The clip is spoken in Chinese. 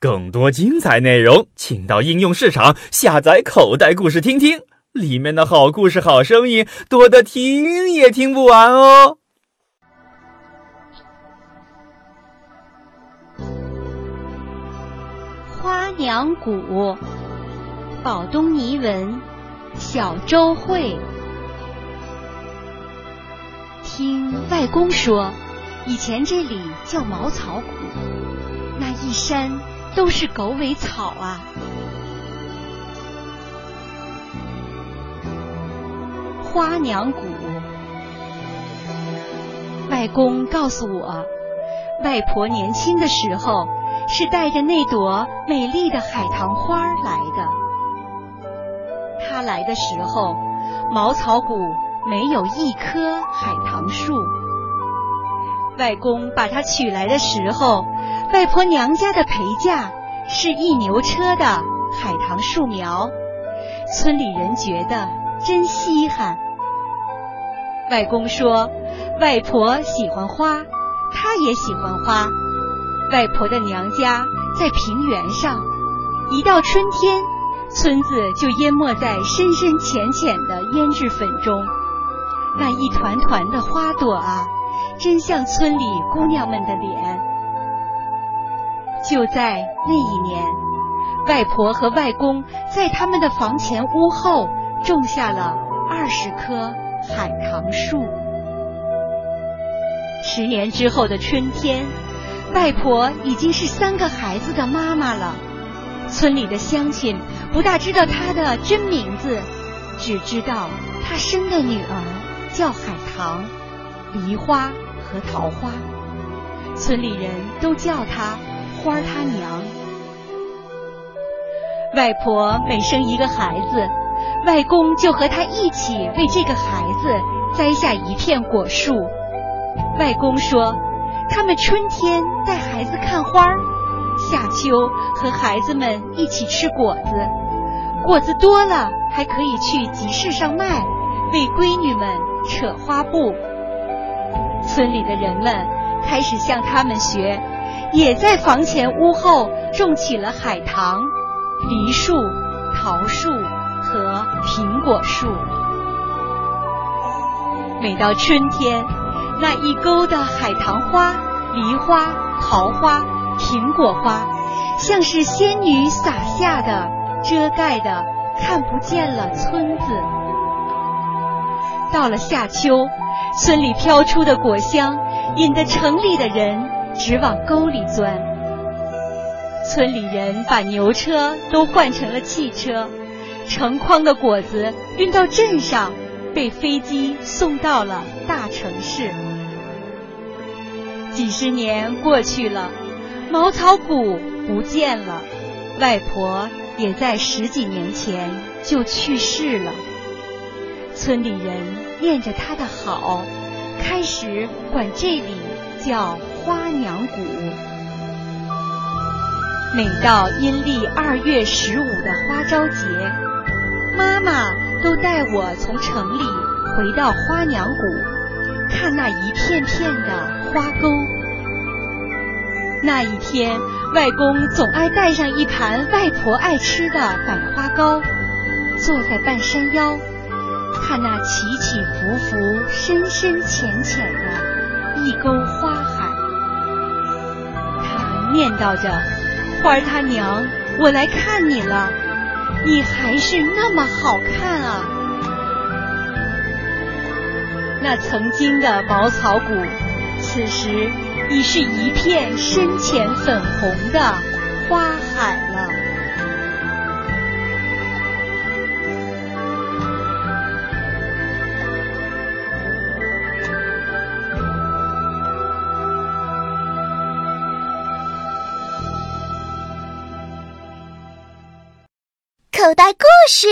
更多精彩内容，请到应用市场下载口袋故事听听，里面的好故事、好声音多得听也听不完哦。花娘谷，宝东尼文，小周慧。听外公说，以前这里叫茅草谷，那一山。都是狗尾草啊！花娘谷，外公告诉我，外婆年轻的时候是带着那朵美丽的海棠花来的。她来的时候，茅草谷没有一棵海棠树。外公把她娶来的时候。外婆娘家的陪嫁是一牛车的海棠树苗，村里人觉得真稀罕。外公说，外婆喜欢花，他也喜欢花。外婆的娘家在平原上，一到春天，村子就淹没在深深浅浅的胭脂粉中，那一团团的花朵啊，真像村里姑娘们的脸。就在那一年，外婆和外公在他们的房前屋后种下了二十棵海棠树。十年之后的春天，外婆已经是三个孩子的妈妈了。村里的乡亲不大知道她的真名字，只知道她生的女儿叫海棠、梨花和桃花。村里人都叫她。花他娘，外婆每生一个孩子，外公就和她一起为这个孩子栽下一片果树。外公说，他们春天带孩子看花，夏秋和孩子们一起吃果子，果子多了还可以去集市上卖，为闺女们扯花布。村里的人们开始向他们学。也在房前屋后种起了海棠、梨树、桃树和苹果树。每到春天，那一沟的海棠花、梨花、桃花、苹果花，像是仙女洒下的、遮盖的，看不见了村子。到了夏秋，村里飘出的果香，引得城里的人。直往沟里钻。村里人把牛车都换成了汽车，成筐的果子运到镇上，被飞机送到了大城市。几十年过去了，茅草谷不见了，外婆也在十几年前就去世了。村里人念着他的好，开始管这里叫。花娘谷，每到阴历二月十五的花朝节，妈妈都带我从城里回到花娘谷，看那一片片的花沟。那一天，外公总爱带上一盘外婆爱吃的百花糕，坐在半山腰，看那起起伏伏、深深浅浅的一沟花海。他念叨着：“花儿他娘，我来看你了，你还是那么好看啊！”那曾经的茅草谷，此时已是一片深浅粉红的花海了。口袋故事。